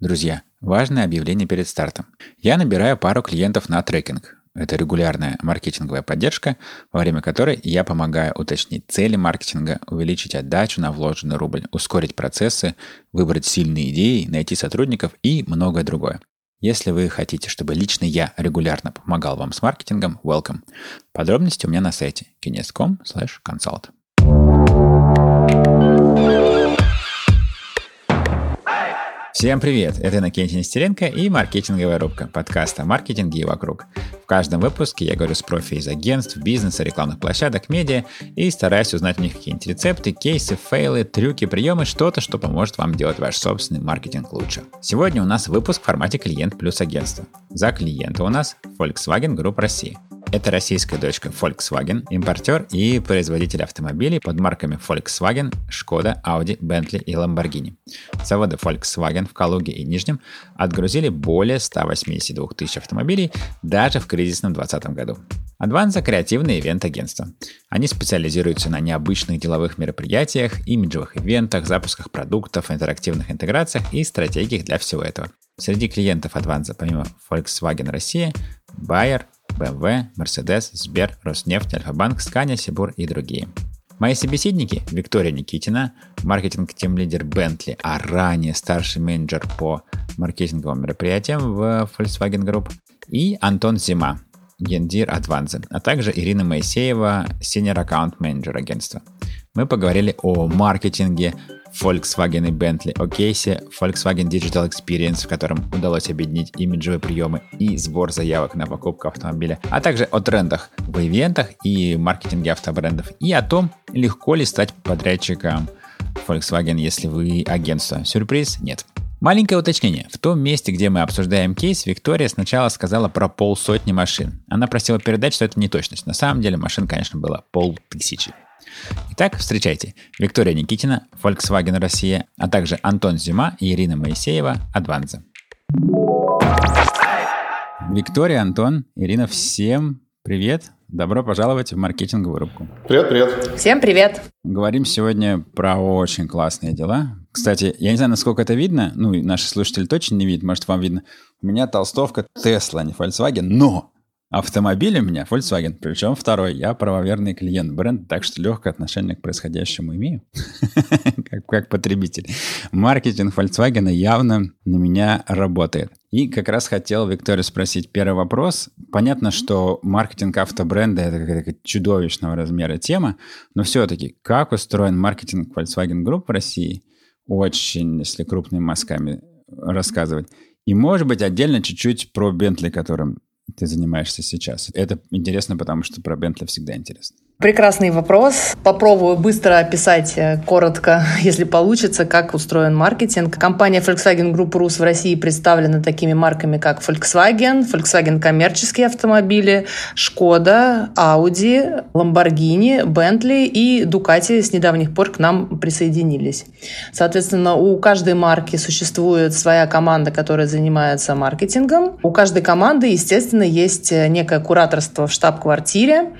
Друзья, важное объявление перед стартом. Я набираю пару клиентов на трекинг. Это регулярная маркетинговая поддержка, во время которой я помогаю уточнить цели маркетинга, увеличить отдачу на вложенный рубль, ускорить процессы, выбрать сильные идеи, найти сотрудников и многое другое. Если вы хотите, чтобы лично я регулярно помогал вам с маркетингом, welcome. Подробности у меня на сайте kines.com Всем привет! Это Иннокентий Нестеренко и маркетинговая рубка подкаста о и вокруг. В каждом выпуске я говорю с профи из агентств, бизнеса, рекламных площадок, медиа и стараюсь узнать у них какие-нибудь рецепты, кейсы, фейлы, трюки, приемы, что-то, что поможет вам делать ваш собственный маркетинг лучше. Сегодня у нас выпуск в формате клиент плюс агентство. За клиента у нас Volkswagen Group России. Это российская дочка Volkswagen, импортер и производитель автомобилей под марками Volkswagen, Skoda, Audi, Bentley и Lamborghini. Заводы Volkswagen в Калуге и Нижнем отгрузили более 182 тысяч автомобилей даже в кризисном 2020 году. Advanza – креативное ивент-агентство. Они специализируются на необычных деловых мероприятиях, имиджевых ивентах, запусках продуктов, интерактивных интеграциях и стратегиях для всего этого. Среди клиентов Advanza, помимо Volkswagen Россия, Bayer, BMW, Mercedes, Сбер, Роснефть, Альфа-Банк, Скания, Сибур и другие. Мои собеседники – Виктория Никитина, маркетинг-тим-лидер Bentley, а ранее старший менеджер по маркетинговым мероприятиям в Volkswagen Group, и Антон Зима, гендир Advanza, а также Ирина Моисеева, senior аккаунт менеджер агентства. Мы поговорили о маркетинге, Volkswagen и Bentley о кейсе Volkswagen Digital Experience, в котором удалось объединить имиджевые приемы и сбор заявок на покупку автомобиля, а также о трендах в ивентах и маркетинге автобрендов, и о том, легко ли стать подрядчиком Volkswagen, если вы агентство. Сюрприз? Нет. Маленькое уточнение. В том месте, где мы обсуждаем кейс, Виктория сначала сказала про полсотни машин. Она просила передать, что это не точность. На самом деле машин, конечно, было полтысячи. Итак, встречайте. Виктория Никитина, Volkswagen Россия, а также Антон Зима и Ирина Моисеева, Адванза. Виктория, Антон, Ирина, всем привет. Добро пожаловать в маркетинговую рубку. Привет, привет. Всем привет. Говорим сегодня про очень классные дела. Кстати, я не знаю, насколько это видно, ну, наши слушатели точно не видят, может, вам видно. У меня толстовка Tesla, не Volkswagen, но Автомобиль у меня Volkswagen, причем второй. Я правоверный клиент бренда, так что легкое отношение к происходящему имею, как, как потребитель. Маркетинг Volkswagen явно на меня работает. И как раз хотел Викторию спросить первый вопрос. Понятно, что маркетинг автобренда – это какая-то чудовищного размера тема, но все-таки как устроен маркетинг Volkswagen Group в России? Очень, если крупными мазками рассказывать. И, может быть, отдельно чуть-чуть про Bentley, которым ты занимаешься сейчас? Это интересно, потому что про Бентли всегда интересно. Прекрасный вопрос. Попробую быстро описать э, коротко, если получится, как устроен маркетинг. Компания Volkswagen Group Rus в России представлена такими марками, как Volkswagen, Volkswagen коммерческие автомобили, Skoda, Audi, Lamborghini, Bentley и Ducati с недавних пор к нам присоединились. Соответственно, у каждой марки существует своя команда, которая занимается маркетингом. У каждой команды, естественно, есть некое кураторство в штаб-квартире.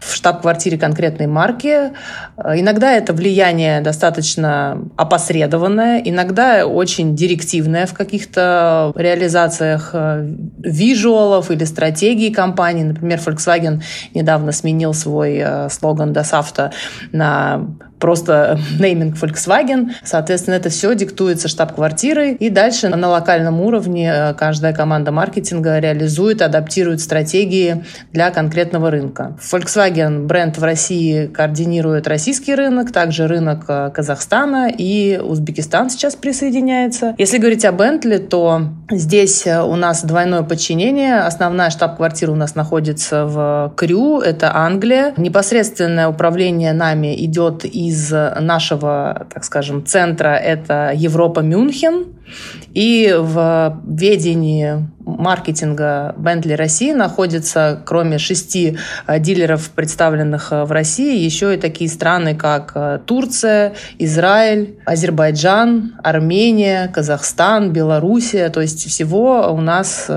В штаб-квартире квартире конкретной марки. Э, иногда это влияние достаточно опосредованное, иногда очень директивное в каких-то реализациях э, визуалов или стратегии компании. Например, Volkswagen недавно сменил свой э, слоган «Das Auto» на просто нейминг Volkswagen. Соответственно, это все диктуется штаб-квартирой. И дальше на локальном уровне э, каждая команда маркетинга реализует, адаптирует стратегии для конкретного рынка. Volkswagen бренд в России координирует российский рынок, также рынок э, Казахстана и Узбекистан сейчас присоединяется. Если говорить о Bentley, то здесь э, у нас двойное подчинение. Основная штаб-квартира у нас находится в Крю, это Англия. Непосредственное управление нами идет из нашего, так скажем, центра это Европа Мюнхен. И в ведении маркетинга Bentley России находится, кроме шести э, дилеров, представленных э, в России, еще и такие страны, как Турция, Израиль, Азербайджан, Армения, Казахстан, Белоруссия. То есть всего у нас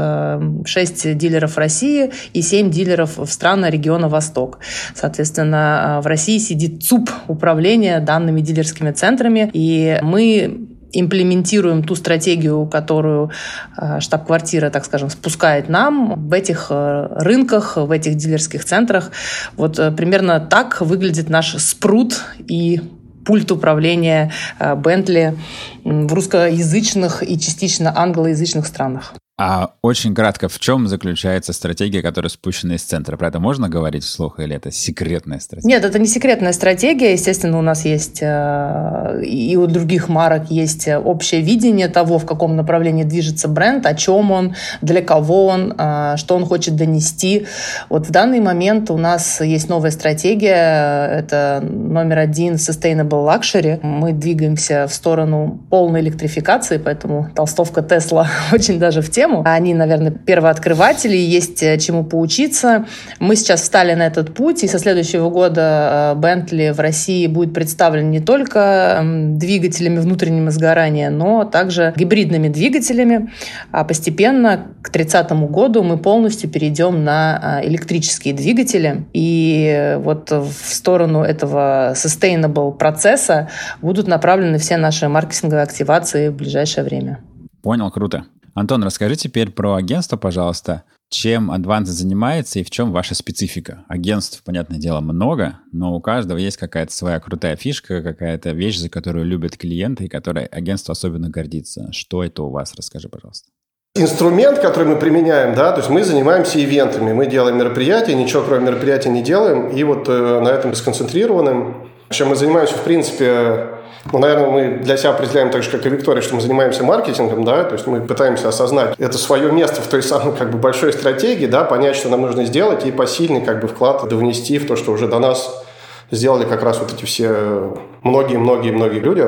шесть дилеров России и семь дилеров в странах региона Восток. Соответственно, в России сидит ЦУП управления данными дилерскими центрами, и мы имплементируем ту стратегию, которую э, штаб-квартира, так скажем, спускает нам в этих э, рынках, в этих дилерских центрах. Вот э, примерно так выглядит наш спрут и пульт управления Бентли в русскоязычных и частично англоязычных странах. А очень кратко, в чем заключается стратегия, которая спущена из центра? Про это можно говорить вслух или это секретная стратегия? Нет, это не секретная стратегия. Естественно, у нас есть э, и у других марок есть общее видение того, в каком направлении движется бренд, о чем он, для кого он, э, что он хочет донести. Вот в данный момент у нас есть новая стратегия. Это номер один Sustainable Luxury. Мы двигаемся в сторону полной электрификации, поэтому толстовка Тесла очень даже в тему тему. Они, наверное, первооткрыватели, есть э, чему поучиться. Мы сейчас встали на этот путь, и со следующего года Bentley в России будет представлен не только двигателями внутреннего сгорания, но также гибридными двигателями. А постепенно к 30 году мы полностью перейдем на а, электрические двигатели. И вот в сторону этого sustainable процесса будут направлены все наши маркетинговые активации в ближайшее время. Понял, круто. Антон, расскажи теперь про агентство, пожалуйста. Чем Advanced занимается и в чем ваша специфика? Агентств, понятное дело, много, но у каждого есть какая-то своя крутая фишка, какая-то вещь, за которую любят клиенты и которой агентство особенно гордится. Что это у вас? Расскажи, пожалуйста. Инструмент, который мы применяем, да, то есть мы занимаемся ивентами, мы делаем мероприятия, ничего кроме мероприятий не делаем, и вот э, на этом сконцентрированным. Чем мы занимаемся, в принципе, наверное, мы для себя определяем так же, как и Виктория, что мы занимаемся маркетингом, да, то есть мы пытаемся осознать это свое место в той самой как бы большой стратегии, да, понять, что нам нужно сделать и посильный как бы вклад внести в то, что уже до нас сделали как раз вот эти все многие-многие-многие люди.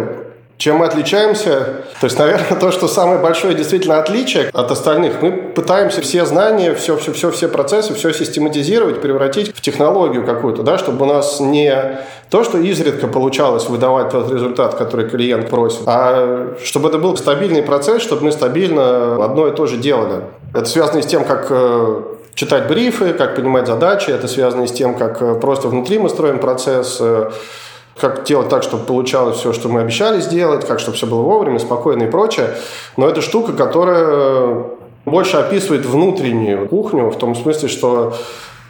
Чем мы отличаемся? То есть, наверное, то, что самое большое действительно отличие от остальных, мы пытаемся все знания, все, все, все, все процессы, все систематизировать, превратить в технологию какую-то, да, чтобы у нас не то, что изредка получалось выдавать тот результат, который клиент просит, а чтобы это был стабильный процесс, чтобы мы стабильно одно и то же делали. Это связано с тем, как э, читать брифы, как понимать задачи, это связано с тем, как э, просто внутри мы строим процесс, э, как делать так, чтобы получалось все, что мы обещали сделать, как чтобы все было вовремя, спокойно и прочее. Но это штука, которая больше описывает внутреннюю кухню, в том смысле, что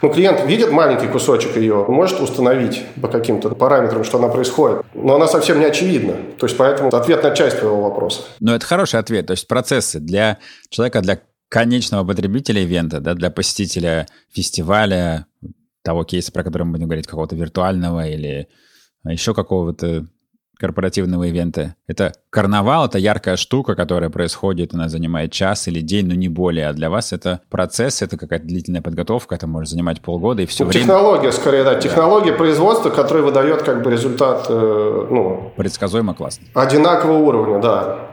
ну, клиент видит маленький кусочек ее, может установить по каким-то параметрам, что она происходит, но она совсем не очевидна. То есть, поэтому ответ на часть твоего вопроса. Ну, это хороший ответ. То есть, процессы для человека, для конечного потребителя ивента, да, для посетителя фестиваля, того кейса, про который мы будем говорить, какого-то виртуального или еще какого-то корпоративного ивента. Это карнавал, это яркая штука, которая происходит, она занимает час или день, но не более. А для вас это процесс, это какая-то длительная подготовка, это может занимать полгода и все ну, время. Технология, скорее, да. Технология да. производства, которая выдает как бы результат, э, ну... Предсказуемо классно. Одинакового уровня, да.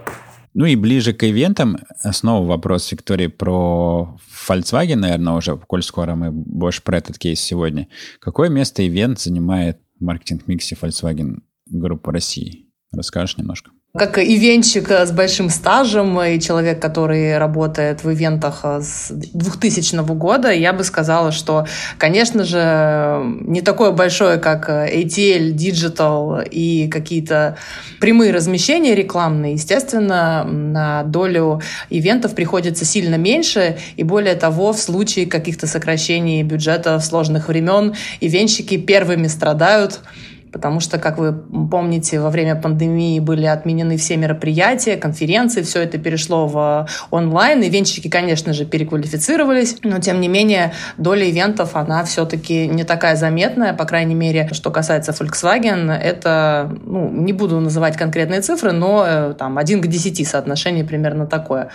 Ну и ближе к ивентам, снова вопрос Виктории про Volkswagen, наверное, уже, коль скоро мы больше про этот кейс сегодня. Какое место ивент занимает маркетинг-миксе Volkswagen Группа России. Расскажешь немножко? Как ивенщик с большим стажем и человек, который работает в ивентах с 2000 года, я бы сказала, что, конечно же, не такое большое, как ATL, Digital и какие-то прямые размещения рекламные. Естественно, на долю ивентов приходится сильно меньше, и более того, в случае каких-то сокращений бюджета в сложных времен, ивенщики первыми страдают – потому что, как вы помните, во время пандемии были отменены все мероприятия, конференции, все это перешло в онлайн. Ивенщики, конечно же, переквалифицировались, но, тем не менее, доля ивентов, она все-таки не такая заметная, по крайней мере, что касается Volkswagen, это, ну, не буду называть конкретные цифры, но э, там 1 к 10 соотношение примерно такое.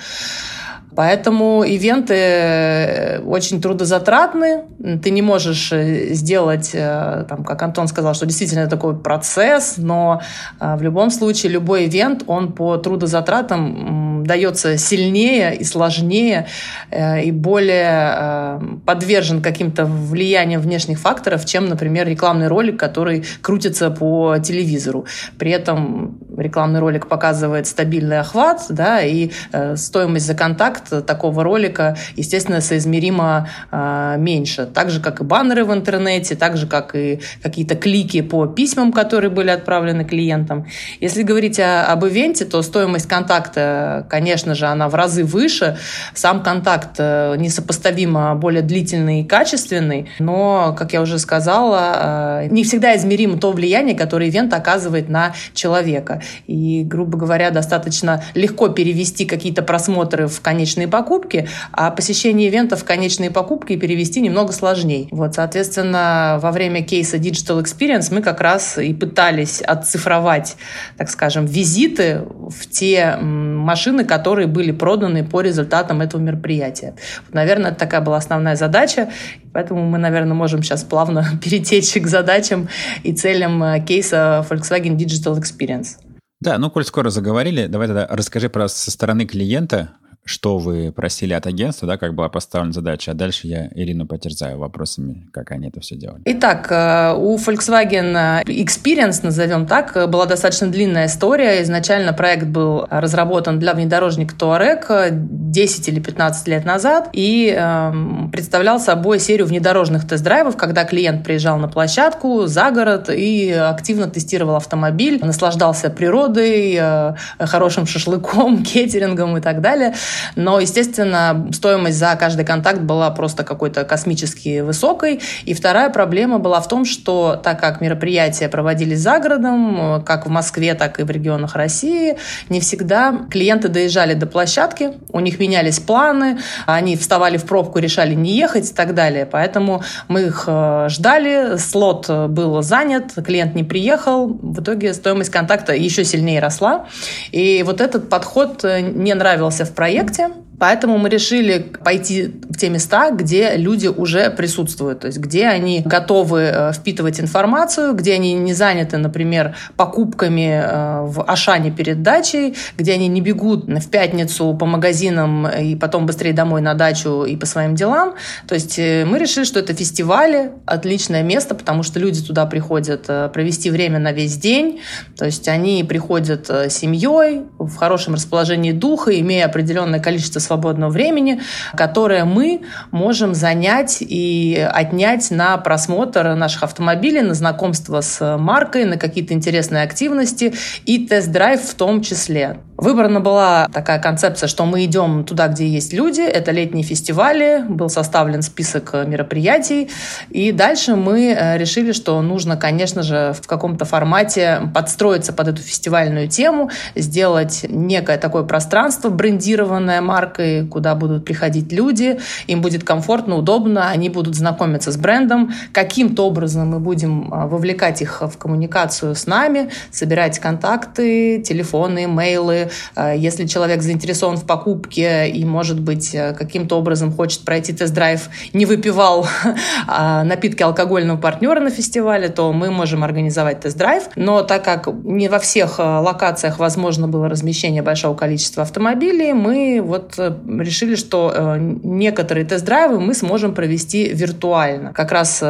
Поэтому ивенты э, очень трудозатратны. Ты не можешь э, сделать, э, там, как Антон сказал, что действительно такой процесс, но в любом случае любой ивент, он по трудозатратам дается сильнее и сложнее и более подвержен каким-то влияниям внешних факторов, чем, например, рекламный ролик, который крутится по телевизору. При этом рекламный ролик показывает стабильный охват, да, и э, стоимость за контакт такого ролика, естественно, соизмеримо э, меньше. Так же, как и баннеры в интернете, так же, как и какие-то клики по письмам, которые были отправлены клиентам. Если говорить о, об ивенте, то стоимость контакта, конечно же, она в разы выше. Сам контакт э, несопоставимо более длительный и качественный, но, как я уже сказала, э, не всегда измеримо то влияние, которое ивент оказывает на человека. И, грубо говоря, достаточно легко перевести какие-то просмотры в конечные покупки, а посещение ивентов в конечные покупки перевести немного сложнее. Вот, соответственно, во время кейса Digital Experience мы как раз и пытались отцифровать, так скажем, визиты в те машины, которые были проданы по результатам этого мероприятия. Вот, наверное, это такая была основная задача, поэтому мы, наверное, можем сейчас плавно перетечь к задачам и целям э, кейса Volkswagen Digital Experience. Да, ну, коль скоро заговорили, давай тогда расскажи про со стороны клиента, что вы просили от агентства, да, как была поставлена задача, а дальше я Ирину потерзаю вопросами, как они это все делали. Итак, э, у Volkswagen Experience, назовем так, была достаточно длинная история. Изначально проект был разработан для внедорожника Touareg 10 или 15 лет назад и э, представлял собой серию внедорожных тест-драйвов, когда клиент приезжал на площадку за город и активно тестировал автомобиль, наслаждался природой, э, хорошим шашлыком, кетерингом и так далее. Но, естественно, стоимость за каждый контакт была просто какой-то космически высокой. И вторая проблема была в том, что так как мероприятия проводились за городом, как в Москве, так и в регионах России, не всегда клиенты доезжали до площадки, у них менялись планы, они вставали в пробку, решали не ехать и так далее. Поэтому мы их э, ждали, слот был занят, клиент не приехал, в итоге стоимость контакта еще сильнее росла. И вот этот подход э, не нравился в проекте, проекте. Поэтому мы решили пойти в те места, где люди уже присутствуют, то есть где они готовы э, впитывать информацию, где они не заняты, например, покупками э, в Ашане перед дачей, где они не бегут в пятницу по магазинам и потом быстрее домой на дачу и по своим делам. То есть э, мы решили, что это фестивали, отличное место, потому что люди туда приходят провести время на весь день, то есть они приходят семьей в хорошем расположении духа, имея определенное количество свободного времени, которое мы можем занять и отнять на просмотр наших автомобилей, на знакомство с маркой, на какие-то интересные активности и тест-драйв в том числе. Выбрана была такая концепция, что мы идем туда, где есть люди. Это летние фестивали, был составлен список мероприятий. И дальше мы э, решили, что нужно, конечно же, в каком-то формате подстроиться под эту фестивальную тему, сделать некое такое пространство, брендированное маркой, куда будут приходить люди, им будет комфортно, удобно, они будут знакомиться с брендом. Каким-то образом мы будем э, вовлекать их в коммуникацию с нами, собирать контакты, телефоны, имейлы, Э, если человек заинтересован в покупке и, может быть, э, каким-то образом хочет пройти тест-драйв, не выпивал а напитки алкогольного партнера на фестивале, то мы можем организовать тест-драйв. Но так как не во всех э, локациях возможно было размещение большого количества автомобилей, мы вот решили, что некоторые тест-драйвы мы сможем провести виртуально. Как раз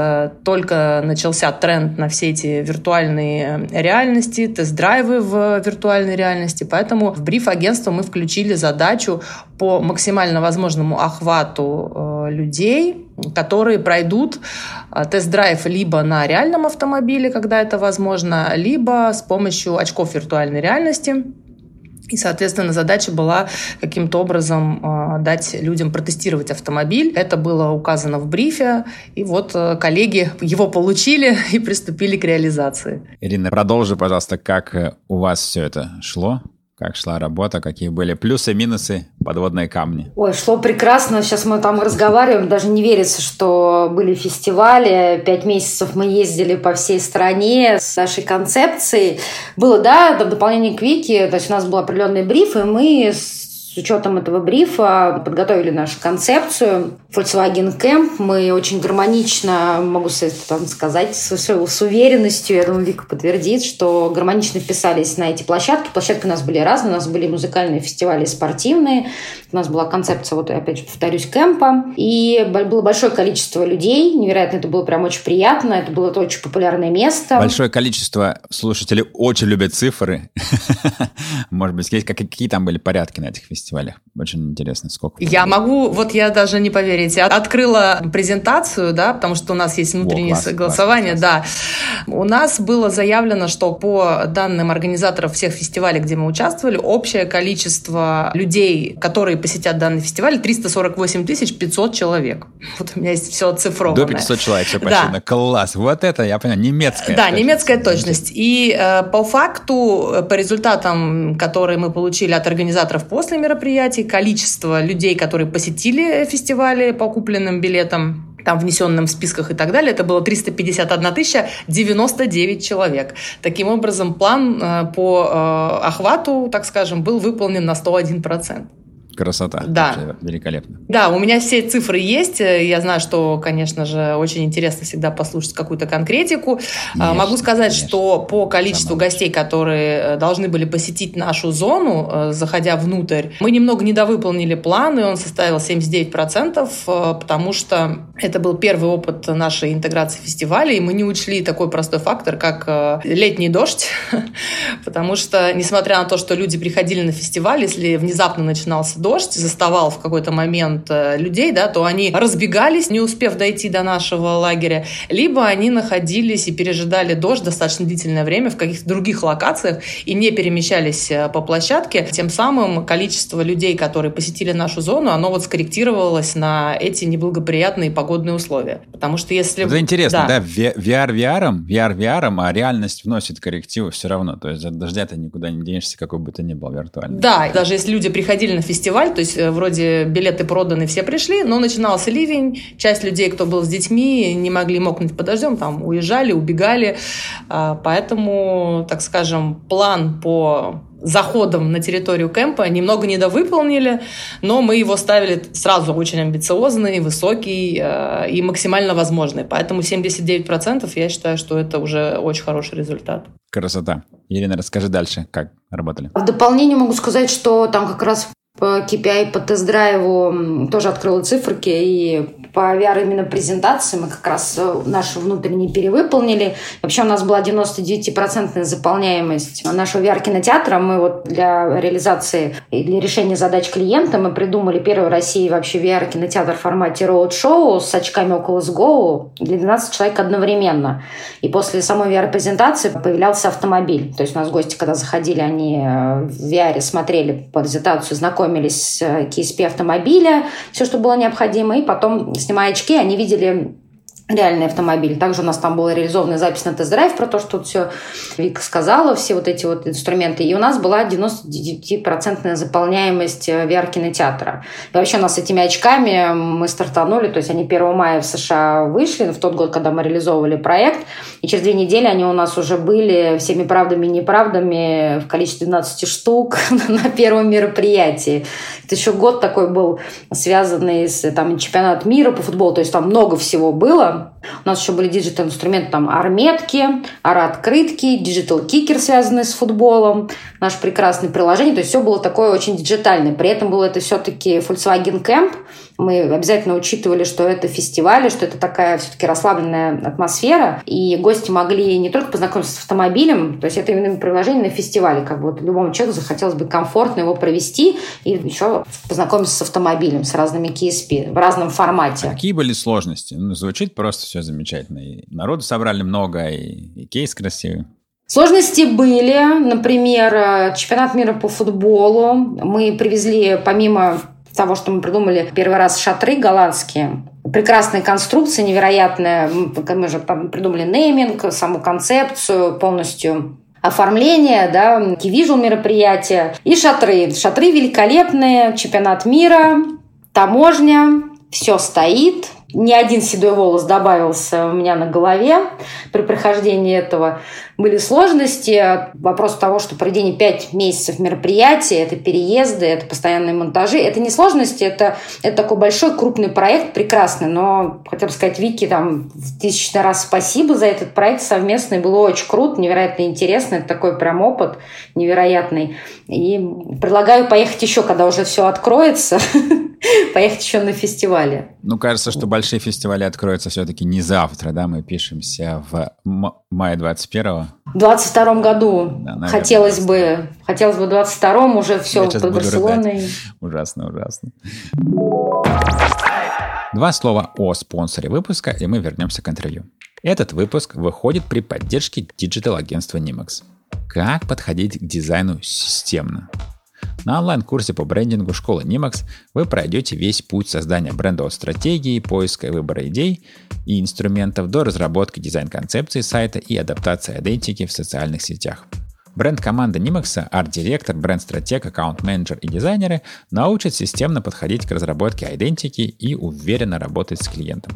только начался тренд на все эти виртуальные реальности, тест-драйвы в виртуальной реальности, поэтому в бриф агентства мы включили задачу по максимально возможному охвату э, людей, которые пройдут э, тест-драйв либо на реальном автомобиле, когда это возможно, либо с помощью очков виртуальной реальности. И, соответственно, задача была каким-то образом э, дать людям протестировать автомобиль. Это было указано в брифе. И вот э, коллеги его получили и приступили к реализации. Ирина, продолжи, пожалуйста, как э, у вас все это шло? Как шла работа, какие были плюсы, минусы, подводные камни? Ой, шло прекрасно. Сейчас мы там разговариваем, даже не верится, что были фестивали. Пять месяцев мы ездили по всей стране с нашей концепцией. Было, да, в дополнение к Вики, то есть у нас был определенный бриф, и мы с учетом этого брифа подготовили нашу концепцию Volkswagen Camp. Мы очень гармонично, могу там сказать, с, с уверенностью, я думаю, Вика подтвердит, что гармонично вписались на эти площадки. Площадки у нас были разные, у нас были музыкальные фестивали, спортивные. У нас была концепция, вот опять же повторюсь, кемпа. И было большое количество людей, невероятно, это было прям очень приятно, это было очень популярное место. Большое количество слушателей очень любят цифры. Может быть, какие там были порядки на этих фестивалях? Очень интересно, сколько. Я могу, вот я даже не поверить, я открыла презентацию, да, потому что у нас есть внутреннее О, класс, голосование, класс, класс. да. У нас было заявлено, что по данным организаторов всех фестивалей, где мы участвовали, общее количество людей, которые посетят данный фестиваль, 348 500 человек. Вот у меня есть все оцифровано. До 500 человек, все почти. Да. Класс. Вот это, я понял, немецкая. Да, точность. немецкая точность. И э, по факту, э, по результатам, которые мы получили от организаторов после мероприятий, количество людей, которые посетили фестивали по купленным билетам, там внесенным в списках и так далее, это было 351 тысяча 99 человек. Таким образом, план э, по э, охвату, так скажем, был выполнен на 101 процент. Красота. Да. Вообще великолепно. Да, у меня все цифры есть. Я знаю, что, конечно же, очень интересно всегда послушать какую-то конкретику. А, конечно, Могу сказать, конечно. что по количеству Самое. гостей, которые э, должны были посетить нашу зону, э, заходя внутрь, мы немного недовыполнили план, и он составил 79%, э, потому что это был первый опыт нашей интеграции фестиваля, и мы не учли такой простой фактор, как летний дождь, потому что, несмотря на то, что люди приходили на фестиваль, если внезапно начинался дождь заставал в какой-то момент э, людей, да, то они разбегались, не успев дойти до нашего лагеря, либо они находились и пережидали дождь достаточно длительное время в каких-то других локациях и не перемещались э, по площадке. Тем самым количество людей, которые посетили нашу зону, оно вот скорректировалось на эти неблагоприятные погодные условия. Потому что если... Это интересно, да, да VR VR, VR VR, а реальность вносит коррективы все равно. То есть от дождя ты никуда не денешься, какой бы то ни был виртуальный. Да, даже если люди приходили на фестиваль, фестиваль, то есть э, вроде билеты проданы, все пришли, но начинался ливень, часть людей, кто был с детьми, не могли мокнуть под дождем, там уезжали, убегали, а, поэтому, так скажем, план по заходом на территорию кемпа немного недовыполнили, но мы его ставили сразу очень амбициозный, высокий э, и максимально возможный. Поэтому 79% я считаю, что это уже очень хороший результат. Красота. Елена, расскажи дальше, как работали. В дополнение могу сказать, что там как раз по KPI, по тест-драйву тоже открыла циферки, и по VR именно презентации мы как раз э, наши внутренние перевыполнили. Вообще у нас была 99% заполняемость нашего VR-кинотеатра. Мы вот для реализации и для решения задач клиента мы придумали первый в России вообще VR-кинотеатр в формате роуд-шоу с очками Oculus Go для 12 человек одновременно. И после самой VR-презентации появлялся автомобиль. То есть у нас гости, когда заходили, они э, в VR смотрели презентацию, знакомились с KSP автомобиля, все, что было необходимо, и потом, снимая очки, они видели реальный автомобиль. Также у нас там была реализована запись на тест-драйв про то, что все Вика сказала, все вот эти вот инструменты. И у нас была 99% заполняемость э, VR-кинотеатра. И вообще у нас с этими очками мы стартанули, то есть они 1 мая в США вышли, в тот год, когда мы реализовывали проект, и через две недели они у нас уже были всеми правдами и неправдами в количестве 12 штук на первом мероприятии. Это еще год такой был связанный с там, чемпионат мира по футболу, то есть там много всего было. У нас еще были digital-инструменты, там AR-метки, AR-открытки, digital-кикер, связанный с футболом, наше прекрасное приложение. То есть все было такое очень диджитальное. При этом было это все-таки Volkswagen Camp. Мы обязательно учитывали, что это фестиваль, что это такая все-таки расслабленная атмосфера. И гости могли не только познакомиться с автомобилем, то есть это именно приложение на фестивале. Как бы вот любому человеку захотелось бы комфортно его провести и еще познакомиться с автомобилем, с разными KSP в разном формате. А какие были сложности? Ну, звучит просто все замечательно. И народу собрали много, и, и кейс красивый. Сложности были, например, чемпионат мира по футболу. Мы привезли, помимо того, что мы придумали первый раз шатры голландские, прекрасная конструкция, невероятная. Мы же придумали нейминг, саму концепцию, полностью оформление, да, кивижу мероприятия и шатры. Шатры великолепные, чемпионат мира, таможня, все стоит, ни один седой волос добавился у меня на голове при прохождении этого. Были сложности. Вопрос того, что проведение 5 месяцев мероприятия, это переезды, это постоянные монтажи. Это не сложности, это, это такой большой крупный проект, прекрасный. Но, хотел бы сказать, Вики, там, тысячный раз спасибо за этот проект совместный. Было очень круто, невероятно интересно. Это такой прям опыт невероятный. И предлагаю поехать еще, когда уже все откроется, поехать еще на фестивале. Ну, кажется, что большие фестивали откроются все-таки не завтра, да, мы пишемся в мае 21-го. В 22 году да, наверное, хотелось бы, хотелось бы в 22-м уже все под Барселоной. Ужасно, ужасно. Два слова о спонсоре выпуска, и мы вернемся к интервью. Этот выпуск выходит при поддержке digital-агентства Nimax. Как подходить к дизайну системно? На онлайн-курсе по брендингу школы Nimax вы пройдете весь путь создания брендовой стратегии, поиска и выбора идей и инструментов до разработки дизайн-концепции сайта и адаптации идентики в социальных сетях. Бренд-команда Nimax, арт-директор, бренд-стратег, аккаунт-менеджер и дизайнеры научат системно подходить к разработке идентики и уверенно работать с клиентом.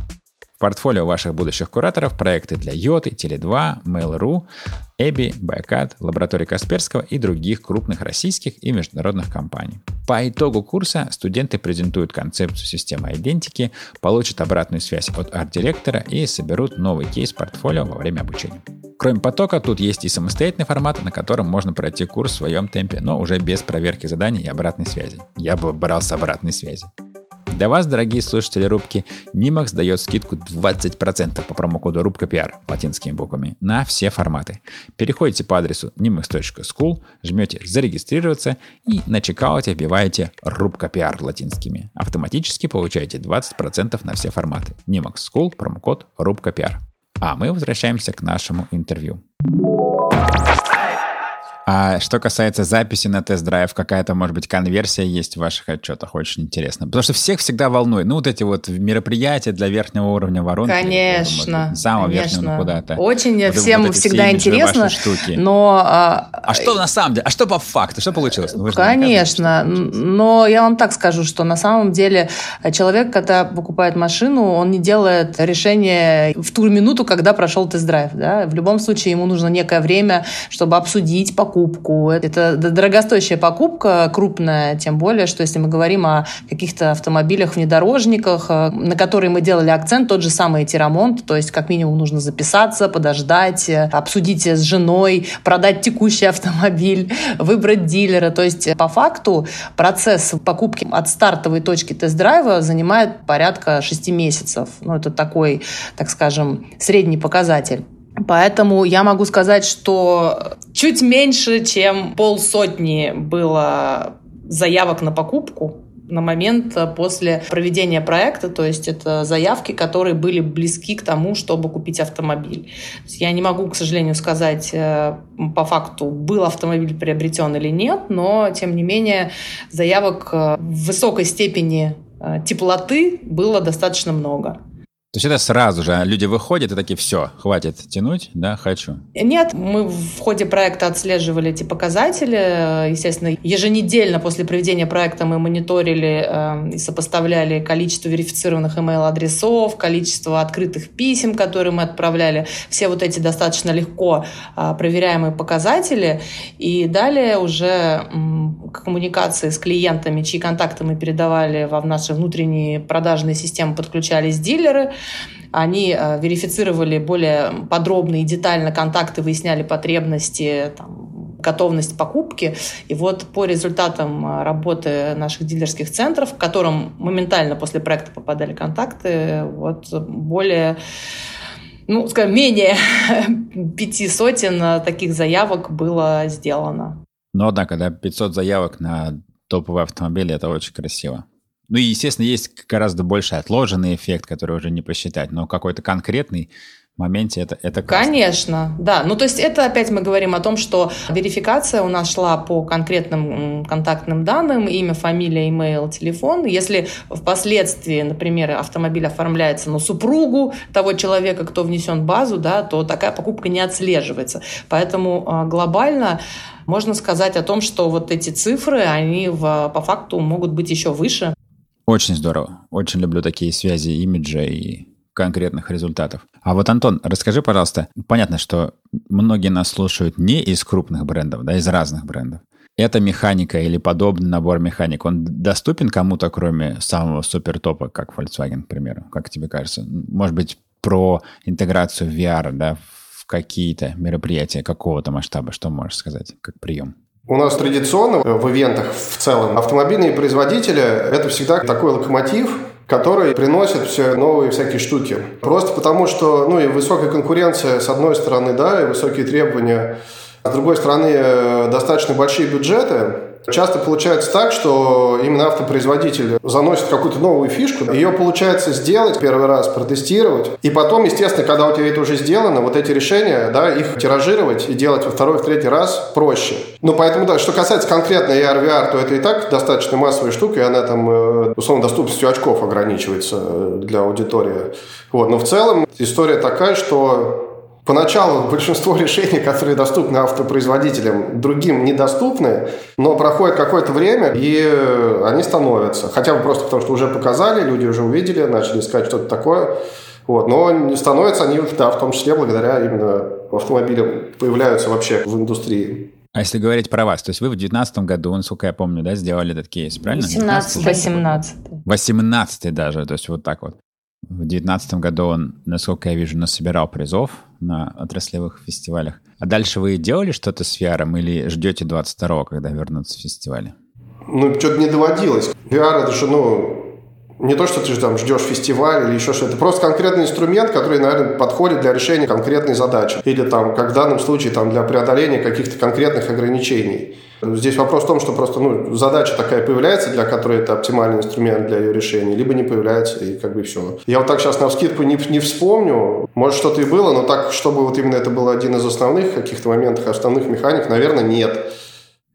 В портфолио ваших будущих кураторов проекты для Йоты, Теле2, Mail.ru, Эби, Байкат, Лаборатории Касперского и других крупных российских и международных компаний. По итогу курса студенты презентуют концепцию системы идентики, получат обратную связь от арт-директора и соберут новый кейс портфолио во время обучения. Кроме потока, тут есть и самостоятельный формат, на котором можно пройти курс в своем темпе, но уже без проверки заданий и обратной связи. Я бы брал с обратной связи. Для вас, дорогие слушатели рубки, Nimax дает скидку 20% по промокоду рубка PR латинскими буквами на все форматы. Переходите по адресу nimax.school, жмете «Зарегистрироваться» и на чекауте вбиваете рубка PR латинскими. Автоматически получаете 20% на все форматы. Nimax School, промокод рубка PR. А мы возвращаемся к нашему интервью. А что касается записи на тест-драйв, какая-то, может быть, конверсия есть в ваших отчетах? Очень интересно. Потому что всех всегда волнует. Ну, вот эти вот мероприятия для верхнего уровня воронки. Конечно. Быть, самого конечно. верхнего куда-то. Очень вот, всем вот всегда интересно. Штуки. Но... А, а что на самом деле? А что по факту? Что получилось? Ну, конечно. Но я вам так скажу, что на самом деле человек, когда покупает машину, он не делает решение в ту минуту, когда прошел тест-драйв. Да? В любом случае ему нужно некое время, чтобы обсудить покупку, покупку. Это дорогостоящая покупка, крупная, тем более, что если мы говорим о каких-то автомобилях, внедорожниках, э, на которые мы делали акцент, тот же самый Тирамонт, то есть как минимум нужно записаться, подождать, э, обсудить с женой, продать текущий автомобиль, выбрать дилера. То есть по факту процесс покупки от стартовой точки тест-драйва занимает порядка 6 месяцев. Ну, это такой, так скажем, средний показатель. Поэтому я могу сказать, что чуть меньше, чем полсотни было заявок на покупку на момент после проведения проекта, то есть это заявки, которые были близки к тому, чтобы купить автомобиль. Я не могу, к сожалению, сказать э, по факту, был автомобиль приобретен или нет, но, тем не менее, заявок э, в высокой степени э, теплоты было достаточно много. То есть это сразу же люди выходят и такие, все, хватит тянуть, да, хочу. Нет, мы в ходе проекта отслеживали эти показатели. Естественно, еженедельно после проведения проекта мы мониторили э, и сопоставляли количество верифицированных email-адресов, количество открытых писем, которые мы отправляли. Все вот эти достаточно легко э, проверяемые показатели. И далее уже э, коммуникации с клиентами, чьи контакты мы передавали в наши внутренние продажные системы, подключались дилеры – они э, верифицировали более подробно и детально контакты, выясняли потребности, там, готовность покупки. И вот по результатам э, работы наших дилерских центров, к которым моментально после проекта попадали контакты, вот более ну, скажем, менее пяти сотен э, таких заявок было сделано. Но, однако, да, 500 заявок на топовый автомобиль – это очень красиво. Ну и, естественно, есть гораздо больше отложенный эффект, который уже не посчитать, но какой-то конкретный моменте это, это. Конечно, да. Ну, то есть это опять мы говорим о том, что верификация у нас шла по конкретным контактным данным, имя, фамилия, имейл, телефон. Если впоследствии, например, автомобиль оформляется на супругу того человека, кто внесен в базу, да, то такая покупка не отслеживается. Поэтому а, глобально можно сказать о том, что вот эти цифры, они в, по факту могут быть еще выше. Очень здорово. Очень люблю такие связи имиджа и конкретных результатов. А вот, Антон, расскажи, пожалуйста, понятно, что многие нас слушают не из крупных брендов, да, из разных брендов. Эта механика или подобный набор механик, он доступен кому-то, кроме самого супертопа, как Volkswagen, к примеру, как тебе кажется? Может быть, про интеграцию VR, да, в какие-то мероприятия какого-то масштаба, что можешь сказать, как прием? У нас традиционно в ивентах в целом автомобильные производители – это всегда такой локомотив, который приносит все новые всякие штуки. Просто потому, что ну, и высокая конкуренция с одной стороны, да, и высокие требования, а с другой стороны, э, достаточно большие бюджеты, Часто получается так, что именно автопроизводитель заносит какую-то новую фишку, ее получается сделать первый раз, протестировать, и потом, естественно, когда у тебя это уже сделано, вот эти решения, да, их тиражировать и делать во второй, в третий раз проще. Ну, поэтому, да, что касается конкретно AR, VR, то это и так достаточно массовая штука, и она там, э, условно, доступностью очков ограничивается э, для аудитории. Вот. Но в целом история такая, что Поначалу большинство решений, которые доступны автопроизводителям, другим недоступны, но проходит какое-то время, и они становятся. Хотя бы просто потому, что уже показали, люди уже увидели, начали искать что-то такое. Вот. Но становятся они, да, в том числе благодаря именно автомобилям, появляются вообще в индустрии. А если говорить про вас, то есть вы в 2019 году, насколько я помню, да, сделали этот кейс, правильно? 18 18 18 даже, то есть вот так вот. В 2019 году он, насколько я вижу, насобирал призов на отраслевых фестивалях. А дальше вы делали что-то с VR или ждете 22-го, когда вернутся фестивали? Ну, что-то не доводилось. VR это же, ну, не то, что ты там ждешь фестиваль или еще что-то. Это просто конкретный инструмент, который, наверное, подходит для решения конкретной задачи. Или там, как в данном случае, там, для преодоления каких-то конкретных ограничений. Здесь вопрос в том, что просто ну, задача такая появляется, для которой это оптимальный инструмент для ее решения, либо не появляется, и как бы все. Я вот так сейчас на вскидку не, не вспомню. Может, что-то и было, но так, чтобы вот именно это был один из основных каких-то моментов, основных механик, наверное, нет.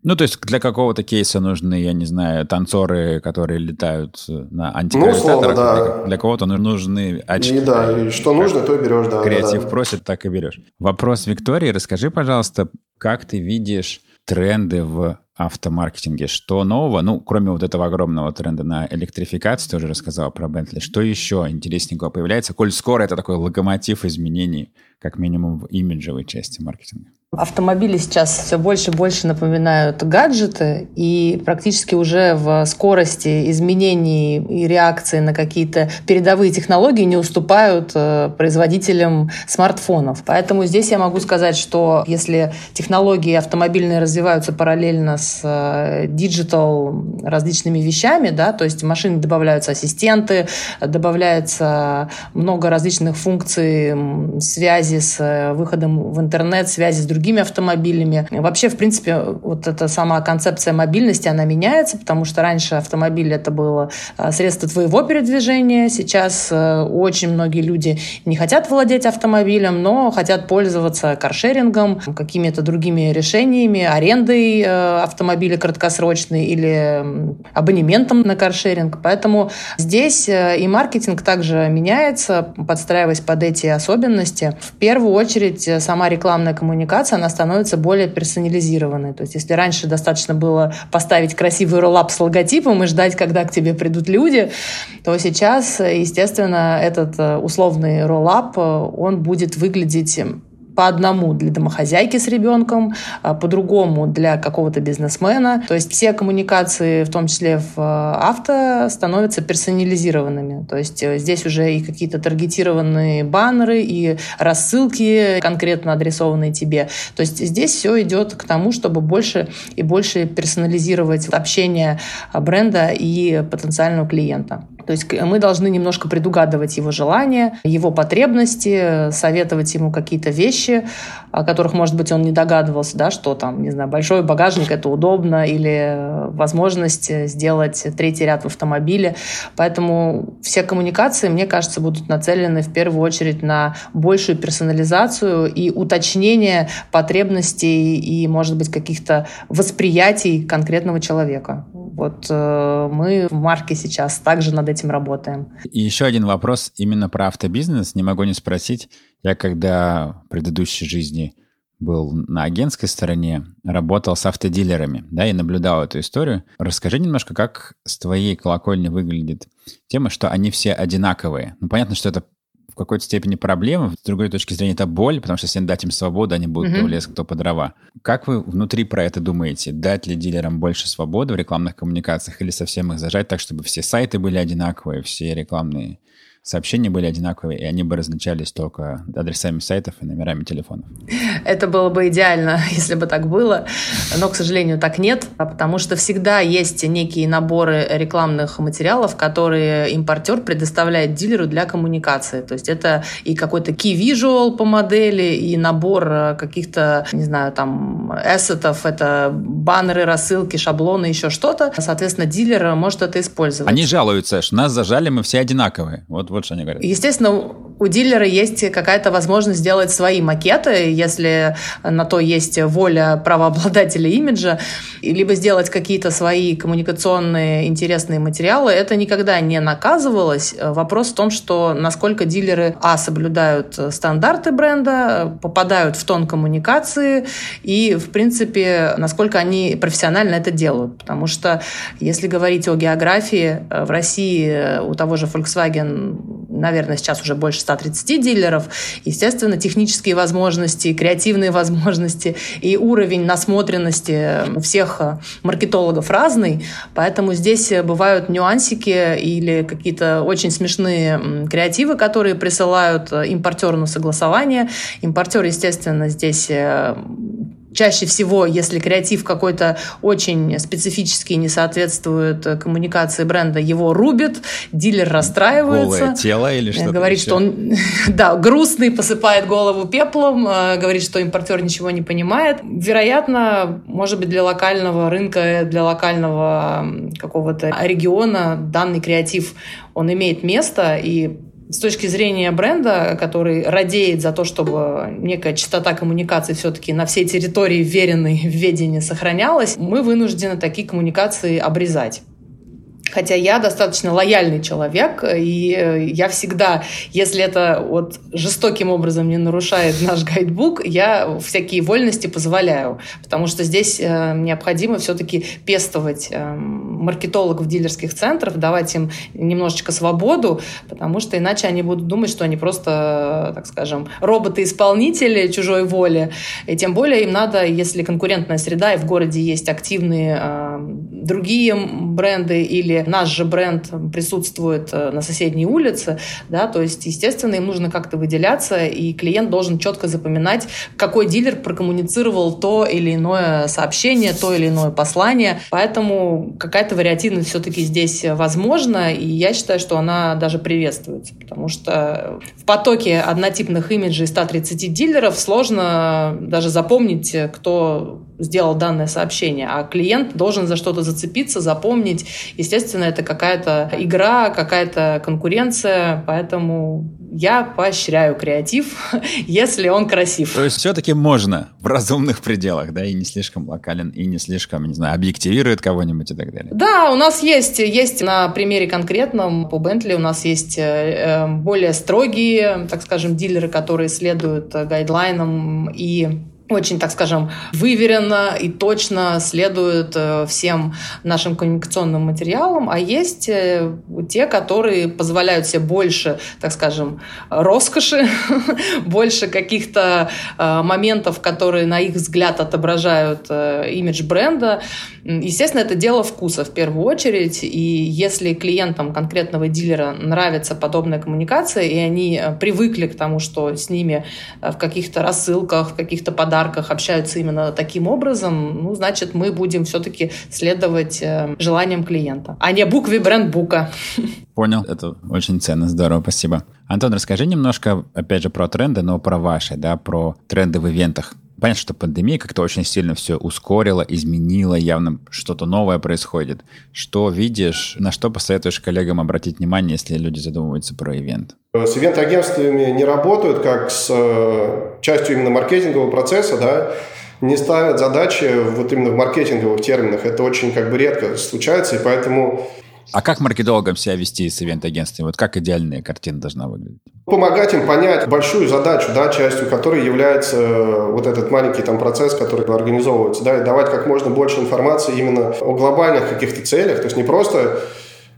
Ну, то есть для какого-то кейса нужны, я не знаю, танцоры, которые летают на антигравитаторах. Ну, условно, да. Для, для кого-то нужны очки. И да, и что нужно, то и берешь, да. Креатив да, да. просит, так и берешь. Вопрос Виктории. Расскажи, пожалуйста, как ты видишь тренды в автомаркетинге. Что нового? Ну, кроме вот этого огромного тренда на электрификацию, ты уже рассказал про Bentley. Что еще интересненького появляется? Коль скоро это такой локомотив изменений, как минимум в имиджевой части маркетинга. Автомобили сейчас все больше и больше напоминают гаджеты, и практически уже в скорости изменений и реакции на какие-то передовые технологии не уступают э, производителям смартфонов. Поэтому здесь я могу сказать, что если технологии автомобильные развиваются параллельно с э, digital различными вещами, да, то есть машины добавляются ассистенты, добавляется много различных функций связи с э, выходом в интернет, связи с другими автомобилями. Вообще, в принципе, вот эта сама концепция мобильности, она меняется, потому что раньше автомобиль это было а, средство твоего передвижения. Сейчас э, очень многие люди не хотят владеть автомобилем, но хотят пользоваться каршерингом, какими-то другими решениями, арендой э, автомобиля краткосрочной или абонементом на каршеринг. Поэтому здесь э, и маркетинг также меняется, подстраиваясь под эти особенности. В первую очередь сама рекламная коммуникация она становится более персонализированной. То есть если раньше достаточно было поставить красивый роллап с логотипом и ждать, когда к тебе придут люди, то сейчас, естественно, этот э, условный роллап, э, он будет выглядеть по одному для домохозяйки с ребенком, а по-другому для какого-то бизнесмена. То есть все коммуникации, в том числе в э, авто, становятся персонализированными. То есть э, здесь уже и какие-то таргетированные баннеры, и рассылки конкретно адресованные тебе. То есть здесь все идет к тому, чтобы больше и больше персонализировать общение бренда и потенциального клиента. То есть мы должны немножко предугадывать его желания, его потребности, советовать ему какие-то вещи, о которых, может быть, он не догадывался, да, что там, не знаю, большой багажник – это удобно, или возможность сделать третий ряд в автомобиле. Поэтому все коммуникации, мне кажется, будут нацелены в первую очередь на большую персонализацию и уточнение потребностей и, может быть, каких-то восприятий конкретного человека. Вот э, мы в марке сейчас также над этим работаем. И еще один вопрос именно про автобизнес. Не могу не спросить. Я когда в предыдущей жизни был на агентской стороне, работал с автодилерами, да, и наблюдал эту историю. Расскажи немножко, как с твоей колокольни выглядит тема, что они все одинаковые. Ну, понятно, что это в какой-то степени проблема, с другой точки зрения это боль, потому что если дать им свободу, они будут mm-hmm. то в лес, кто по дрова. Как вы внутри про это думаете? Дать ли дилерам больше свободы в рекламных коммуникациях или совсем их зажать так, чтобы все сайты были одинаковые, все рекламные сообщения были одинаковые, и они бы различались только адресами сайтов и номерами телефонов. Это было бы идеально, если бы так было, но, к сожалению, так нет, потому что всегда есть некие наборы рекламных материалов, которые импортер предоставляет дилеру для коммуникации. То есть это и какой-то key visual по модели, и набор каких-то, не знаю, там, эссетов, это баннеры, рассылки, шаблоны, еще что-то. Соответственно, дилер может это использовать. Они жалуются, что нас зажали, мы все одинаковые. Вот вот что они говорят. Естественно, у дилера есть какая-то возможность сделать свои макеты, если на то есть воля правообладателя имиджа, либо сделать какие-то свои коммуникационные интересные материалы. Это никогда не наказывалось. Вопрос в том, что насколько дилеры, а, соблюдают стандарты бренда, попадают в тон коммуникации и, в принципе, насколько они профессионально это делают. Потому что, если говорить о географии, в России у того же Volkswagen наверное, сейчас уже больше 130 дилеров. Естественно, технические возможности, креативные возможности и уровень насмотренности всех маркетологов разный, поэтому здесь бывают нюансики или какие-то очень смешные креативы, которые присылают импортеру на согласование. Импортер, естественно, здесь э, Чаще всего, если креатив какой-то очень специфический, не соответствует коммуникации бренда, его рубит, дилер расстраивается. Голое тело или что-то Говорит, еще? что он да, грустный, посыпает голову пеплом, э, говорит, что импортер ничего не понимает. Вероятно, может быть, для локального рынка, для локального какого-то региона данный креатив, он имеет место, и с точки зрения бренда, который радеет за то, чтобы некая частота коммуникации все-таки на всей территории вверенной в ведении сохранялась, мы вынуждены такие коммуникации обрезать. Хотя я достаточно лояльный человек, и э, я всегда, если это вот жестоким образом не нарушает наш гайдбук, я всякие вольности позволяю, потому что здесь э, необходимо все-таки пестовать э, маркетологов дилерских центров, давать им немножечко свободу, потому что иначе они будут думать, что они просто, так скажем, роботы-исполнители чужой воли. И тем более им надо, если конкурентная среда, и в городе есть активные другие бренды или наш же бренд присутствует э, на соседней улице, да, то есть, естественно, им нужно как-то выделяться, и клиент должен четко запоминать, какой дилер прокоммуницировал то или иное сообщение, то или иное послание, поэтому какая-то вариативность все-таки здесь возможна, и я считаю, что она даже приветствуется, потому что в потоке однотипных имиджей 130 дилеров сложно даже запомнить, кто сделал данное сообщение, а клиент должен за что-то зацепиться, запомнить. Естественно, это какая-то игра, какая-то конкуренция, поэтому я поощряю креатив, если он красив. То есть все-таки можно в разумных пределах, да, и не слишком локален, и не слишком, не знаю, объективирует кого-нибудь и так далее. Да, у нас есть, есть на примере конкретном по Бентли у нас есть э, э, более строгие, так скажем, дилеры, которые следуют гайдлайнам и очень, так скажем, выверенно и точно следуют э, всем нашим коммуникационным материалам, а есть э, те, которые позволяют себе больше, так скажем, роскоши, больше каких-то э, моментов, которые, на их взгляд, отображают имидж бренда. Естественно, это дело вкуса в первую очередь, и если клиентам конкретного дилера нравится подобная коммуникация, и они привыкли к тому, что с ними в каких-то рассылках, в каких-то подарках подарках общаются именно таким образом, ну, значит, мы будем все-таки следовать э, желаниям клиента, а не букве брендбука. Понял, это очень ценно, здорово, спасибо. Антон, расскажи немножко, опять же, про тренды, но про ваши, да, про тренды в ивентах. Понятно, что пандемия как-то очень сильно все ускорила, изменила, явно что-то новое происходит. Что видишь, на что посоветуешь коллегам обратить внимание, если люди задумываются про ивент? С ивент-агентствами не работают как с э, частью именно маркетингового процесса, да, не ставят задачи вот именно в маркетинговых терминах. Это очень как бы редко случается, и поэтому А как маркетологам себя вести с ивент-агентствами? Вот как идеальная картина должна выглядеть? Помогать им понять большую задачу, да, частью которой является э, вот этот маленький там процесс, который организовывается, да, и давать как можно больше информации именно о глобальных каких-то целях, то есть не просто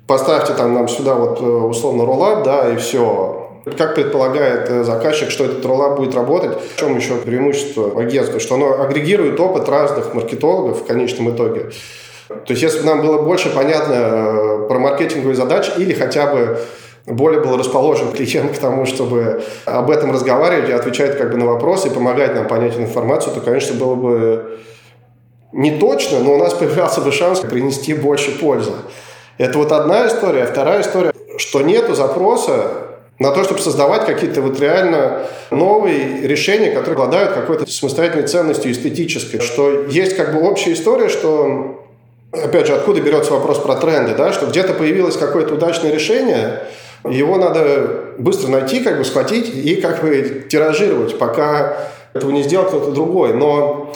поставьте там нам сюда вот э, условно роллап, да, и все, как предполагает э, заказчик, что этот роллап будет работать? В чем еще преимущество агентства? Что оно агрегирует опыт разных маркетологов в конечном итоге. То есть, если бы нам было больше понятно про маркетинговые задачи или хотя бы более был расположен клиент к тому, чтобы об этом разговаривать и отвечать как бы на вопросы и помогать нам понять информацию, то, конечно, было бы не точно, но у нас появлялся бы шанс принести больше пользы. Это вот одна история. А вторая история, что нету запроса на то, чтобы создавать какие-то вот реально новые решения, которые обладают какой-то самостоятельной ценностью эстетической. Что есть как бы общая история, что опять же, откуда берется вопрос про тренды, да, что где-то появилось какое-то удачное решение, его надо быстро найти, как бы схватить и как бы тиражировать, пока этого не сделал кто-то другой. Но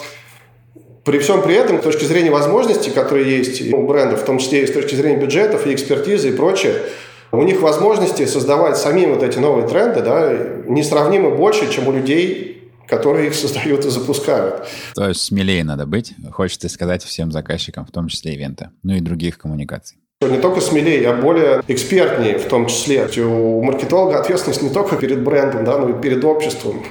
при всем при этом, с точки зрения возможностей, которые есть у брендов, в том числе и с точки зрения бюджетов и экспертизы и прочее, у них возможности создавать самим вот эти новые тренды да, несравнимо больше, чем у людей, которые их создают и запускают. То есть смелее надо быть, хочется сказать всем заказчикам, в том числе ивента, ну и других коммуникаций. Не только смелее, а более экспертнее в том числе. У маркетолога ответственность не только перед брендом, да, но и перед обществом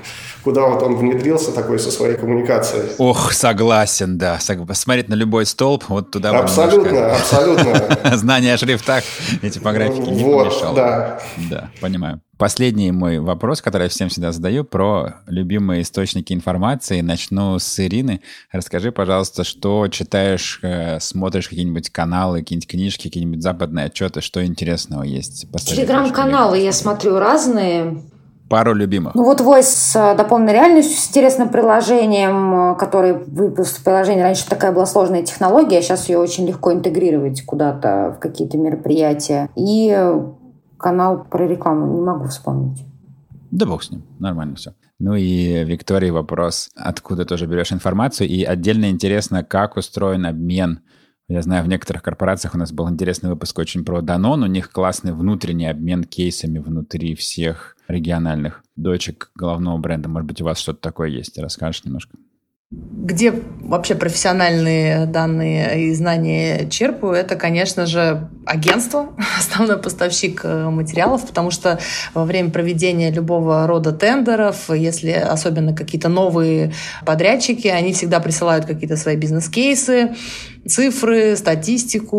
куда вот он внедрился такой со своей коммуникацией. Ох, согласен, да. Смотреть на любой столб, вот туда Абсолютно, немножко... абсолютно. Знание о шрифтах и типографике не вот, помешало. Да. Да, понимаю. Последний мой вопрос, который я всем всегда задаю, про любимые источники информации. Начну с Ирины. Расскажи, пожалуйста, что читаешь, э, смотришь какие-нибудь каналы, какие-нибудь книжки, какие-нибудь западные отчеты, что интересного есть? Телеграм-каналы я смотрю разные. Пару любимых. Ну вот Voice с э, дополненной реальностью, с интересным приложением, э, который выпуск приложение. Раньше такая была сложная технология, а сейчас ее очень легко интегрировать куда-то в какие-то мероприятия. И канал про рекламу не могу вспомнить. Да бог с ним, нормально все. Ну и Виктории вопрос, откуда тоже берешь информацию, и отдельно интересно, как устроен обмен я знаю, в некоторых корпорациях у нас был интересный выпуск очень про Danone. У них классный внутренний обмен кейсами внутри всех региональных дочек головного бренда. Может быть, у вас что-то такое есть? Расскажешь немножко? Где вообще профессиональные данные и знания черпаю, это, конечно же, агентство, основной поставщик э, материалов, потому что во время проведения любого рода тендеров, если особенно какие-то новые подрядчики, они всегда присылают какие-то свои бизнес-кейсы, цифры, статистику,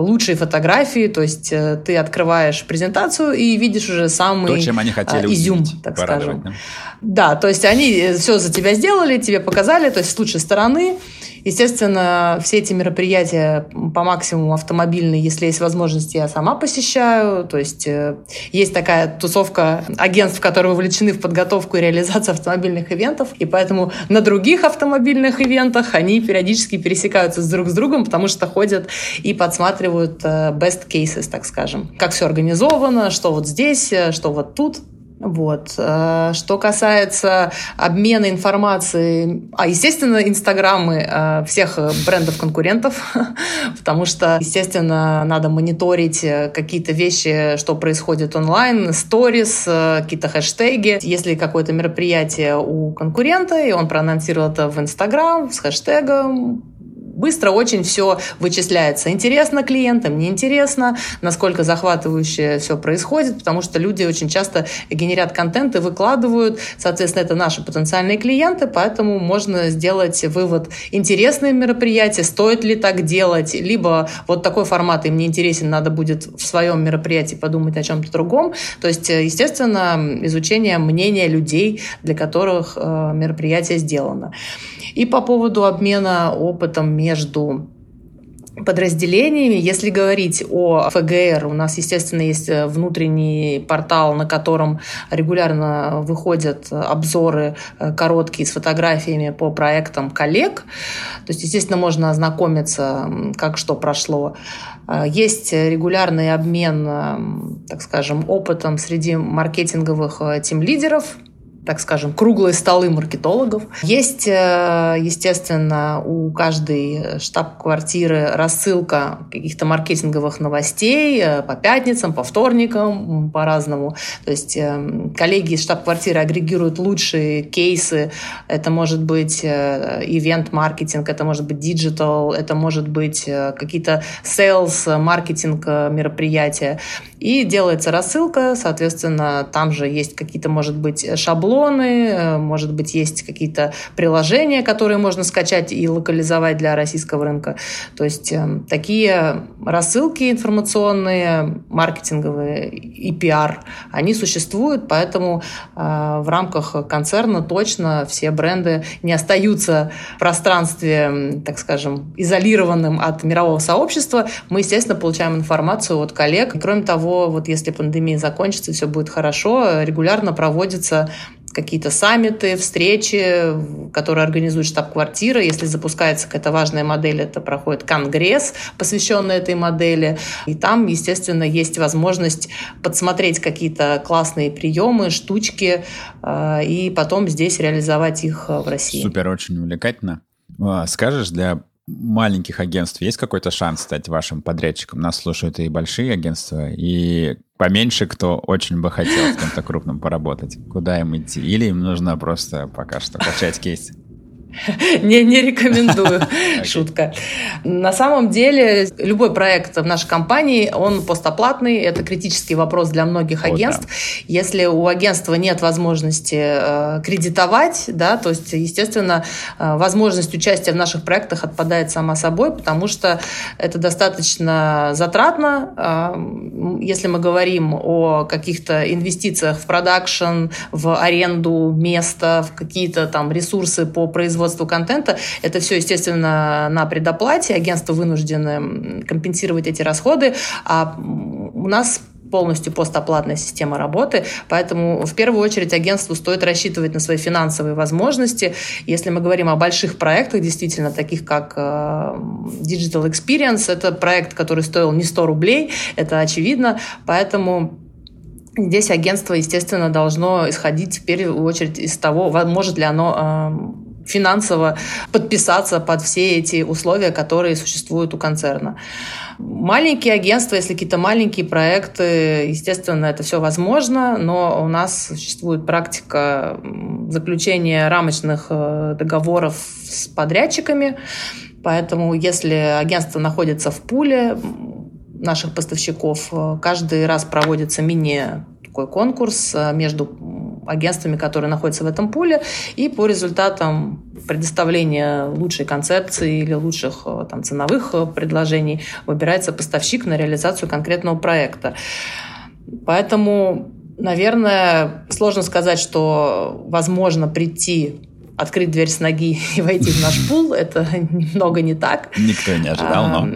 лучшие фотографии. То есть э, ты открываешь презентацию и видишь уже самый То, чем они хотели а, изюм, увидеть, так скажем. Да? да, то есть они э, все за тебя сделали, тебе показали, то есть с лучшей стороны. Естественно, все эти мероприятия по максимуму автомобильные, если есть возможность, я сама посещаю. То есть э, есть такая тусовка агентств, которые вовлечены в подготовку и реализацию автомобильных ивентов. И поэтому на других автомобильных ивентах они периодически пересекаются с друг с другом, потому что ходят и подсматривают э, best cases, так скажем. Как все организовано, что вот здесь, э, что вот тут. Вот. Э, что касается обмена информацией, а, естественно, инстаграмы э, всех брендов-конкурентов, потому что, естественно, надо мониторить э, какие-то вещи, что происходит онлайн, сторис, какие-то хэштеги. Если какое-то мероприятие у конкурента, и он проанонсировал это в инстаграм с хэштегом, быстро очень все вычисляется. Интересно клиентам, неинтересно, насколько захватывающе все происходит, потому что люди очень часто генерят контент и выкладывают. Соответственно, это наши потенциальные клиенты, поэтому можно сделать вывод, интересное мероприятие, стоит ли так делать, либо вот такой формат им не интересен, надо будет в своем мероприятии подумать о чем-то другом. То есть, естественно, изучение мнения людей, для которых э, мероприятие сделано. И по поводу обмена опытом между подразделениями. Если говорить о ФГР, у нас, естественно, есть внутренний портал, на котором регулярно выходят обзоры э, короткие с фотографиями по проектам коллег. То есть, естественно, можно ознакомиться, как что прошло. Э, есть регулярный обмен, э, так скажем, опытом среди маркетинговых тим-лидеров – так скажем, круглые столы маркетологов. Есть, э, естественно, у каждой штаб-квартиры рассылка каких-то маркетинговых новостей э, по пятницам, по вторникам, по-разному. То есть э, коллеги из штаб-квартиры агрегируют лучшие кейсы. Это может быть ивент-маркетинг, это может быть digital, это может быть какие-то sales, маркетинг мероприятия. И делается рассылка, соответственно, там же есть какие-то, может быть, шаблоны, э, может быть, есть какие-то приложения, которые можно скачать и локализовать для российского рынка. То есть э, такие рассылки информационные, маркетинговые и пиар, они существуют, поэтому э, в рамках концерна точно все бренды не остаются в пространстве, так скажем, изолированным от мирового сообщества. Мы, естественно, получаем информацию от коллег. Кроме того, вот если пандемия закончится, все будет хорошо, регулярно проводятся какие-то саммиты, встречи, которые организует штаб-квартира. Если запускается какая-то важная модель, это проходит конгресс, посвященный этой модели. И там, естественно, есть возможность подсмотреть какие-то классные приемы, штучки, э, и потом здесь реализовать их в России. Супер, очень увлекательно. А, скажешь, для маленьких агентств есть какой-то шанс стать вашим подрядчиком? Нас слушают и большие агентства, и поменьше, кто очень бы хотел с кем-то крупным поработать. Куда им идти? Или им нужно просто пока что качать кейсы? не, не рекомендую. Шутка. На самом деле, любой проект в нашей компании, он постоплатный. Это критический вопрос для многих агентств. Если у агентства нет возможности э, кредитовать, да, то есть, естественно, э, возможность участия в наших проектах отпадает сама собой, потому что это достаточно затратно. Э, если мы говорим о каких-то инвестициях в продакшн, в аренду места, в какие-то там ресурсы по производству производству контента. Это все, естественно, на предоплате. Агентство вынуждено компенсировать эти расходы. А у нас полностью постоплатная система работы, поэтому в первую очередь агентству стоит рассчитывать на свои финансовые возможности. Если мы говорим о больших проектах, действительно, таких как э, Digital Experience, это проект, который стоил не 100 рублей, это очевидно, поэтому Здесь агентство, естественно, должно исходить в первую очередь из того, может ли оно э, финансово подписаться под все эти условия, которые существуют у концерна. Маленькие агентства, если какие-то маленькие проекты, естественно, это все возможно, но у нас существует практика заключения рамочных э, договоров с подрядчиками, поэтому если агентство находится в пуле наших поставщиков, э, каждый раз проводится мини такой конкурс э, между агентствами, которые находятся в этом пуле, и по результатам предоставления лучшей концепции или лучших э, там, ценовых э, предложений выбирается поставщик на реализацию конкретного проекта. Поэтому, наверное, сложно сказать, что возможно прийти открыть дверь с ноги и войти в наш пул. Это немного не так. Никто не ожидал, но...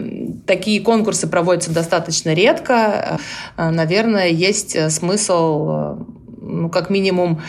Такие конкурсы проводятся достаточно редко. Э, наверное, есть смысл, ну, как минимум,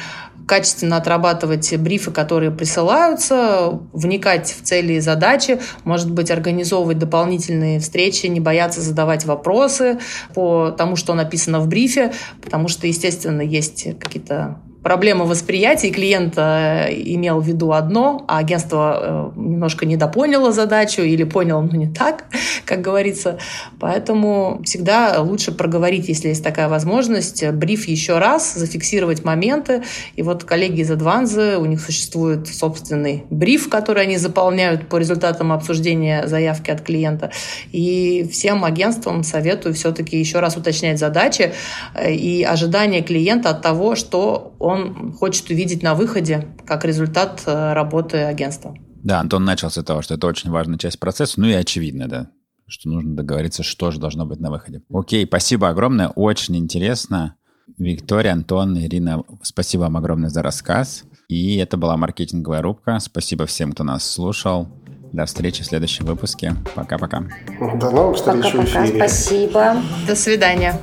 качественно отрабатывать брифы, которые присылаются, вникать в цели и задачи, может быть, организовывать дополнительные встречи, не бояться задавать вопросы по тому, что написано в брифе, потому что, естественно, есть какие-то проблема восприятия, клиент э, имел в виду одно, а агентство э, немножко недопоняло задачу или поняло, но не так, как говорится. Поэтому всегда лучше проговорить, если есть такая возможность, бриф еще раз, зафиксировать моменты. И вот коллеги из Адванзы, у них существует собственный бриф, который они заполняют по результатам обсуждения заявки от клиента. И всем агентствам советую все-таки еще раз уточнять задачи э, и ожидания клиента от того, что он хочет увидеть на выходе как результат э, работы агентства. Да, Антон начал с того, что это очень важная часть процесса, ну и очевидно, да, что нужно договориться, что же должно быть на выходе. Окей, спасибо огромное, очень интересно. Виктория, Антон, Ирина, спасибо вам огромное за рассказ. И это была маркетинговая рубка. Спасибо всем, кто нас слушал. До встречи в следующем выпуске. Пока-пока. До новых встреч в эфире. Спасибо. До свидания.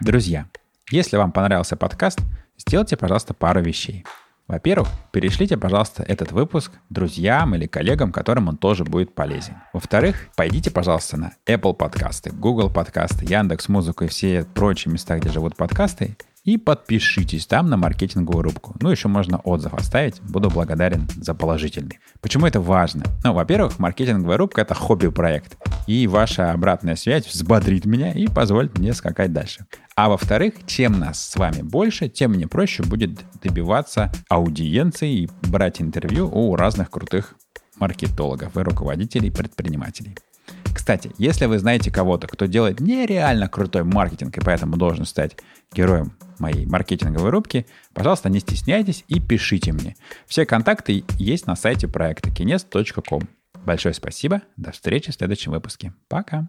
Друзья, если вам понравился подкаст, сделайте, пожалуйста, пару вещей. Во-первых, перешлите, пожалуйста, этот выпуск друзьям или коллегам, которым он тоже будет полезен. Во-вторых, пойдите, пожалуйста, на Apple подкасты, Google подкасты, Яндекс Музыку и все прочие места, где живут подкасты, и подпишитесь там на маркетинговую рубку. Ну, еще можно отзыв оставить. Буду благодарен за положительный. Почему это важно? Ну, во-первых, маркетинговая рубка — это хобби-проект. И ваша обратная связь взбодрит меня и позволит мне скакать дальше. А во-вторых, чем нас с вами больше, тем мне проще будет добиваться аудиенции и брать интервью у разных крутых маркетологов и руководителей предпринимателей. Кстати, если вы знаете кого-то, кто делает нереально крутой маркетинг и поэтому должен стать героем моей маркетинговой рубки, пожалуйста, не стесняйтесь и пишите мне. Все контакты есть на сайте проекта kines.com. Большое спасибо. До встречи в следующем выпуске. Пока.